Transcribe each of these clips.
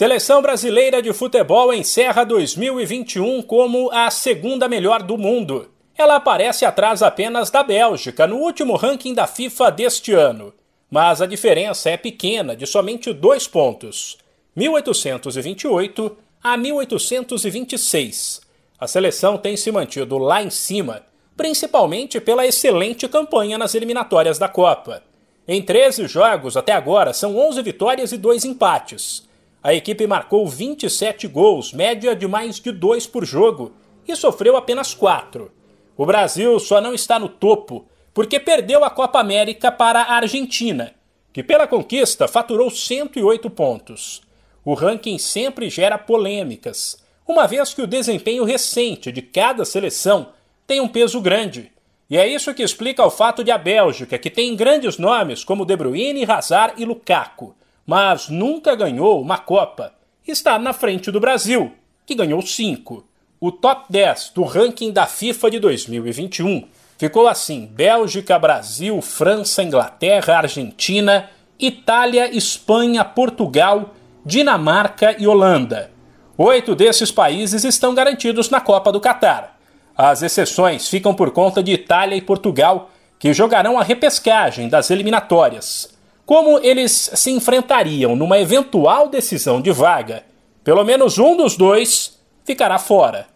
Seleção brasileira de futebol encerra 2021 como a segunda melhor do mundo. Ela aparece atrás apenas da Bélgica no último ranking da FIFA deste ano. Mas a diferença é pequena, de somente dois pontos: 1828 a 1826. A seleção tem se mantido lá em cima, principalmente pela excelente campanha nas eliminatórias da Copa. Em 13 jogos até agora, são 11 vitórias e 2 empates. A equipe marcou 27 gols, média de mais de 2 por jogo, e sofreu apenas 4. O Brasil só não está no topo porque perdeu a Copa América para a Argentina, que pela conquista faturou 108 pontos. O ranking sempre gera polêmicas, uma vez que o desempenho recente de cada seleção tem um peso grande. E é isso que explica o fato de a Bélgica, que tem grandes nomes como De Bruyne, Hazard e Lukaku, mas nunca ganhou uma Copa. Está na frente do Brasil, que ganhou cinco. O top 10 do ranking da FIFA de 2021 ficou assim: Bélgica, Brasil, França, Inglaterra, Argentina, Itália, Espanha, Portugal, Dinamarca e Holanda. Oito desses países estão garantidos na Copa do Catar. As exceções ficam por conta de Itália e Portugal, que jogarão a repescagem das eliminatórias como eles se enfrentariam numa eventual decisão de vaga, pelo menos um dos dois ficará fora.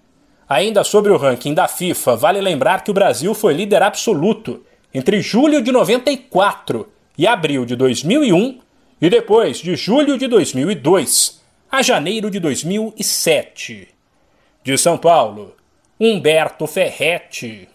Ainda sobre o ranking da FIFA, vale lembrar que o Brasil foi líder absoluto entre julho de 94 e abril de 2001 e depois de julho de 2002 a janeiro de 2007. De São Paulo, Humberto Ferretti.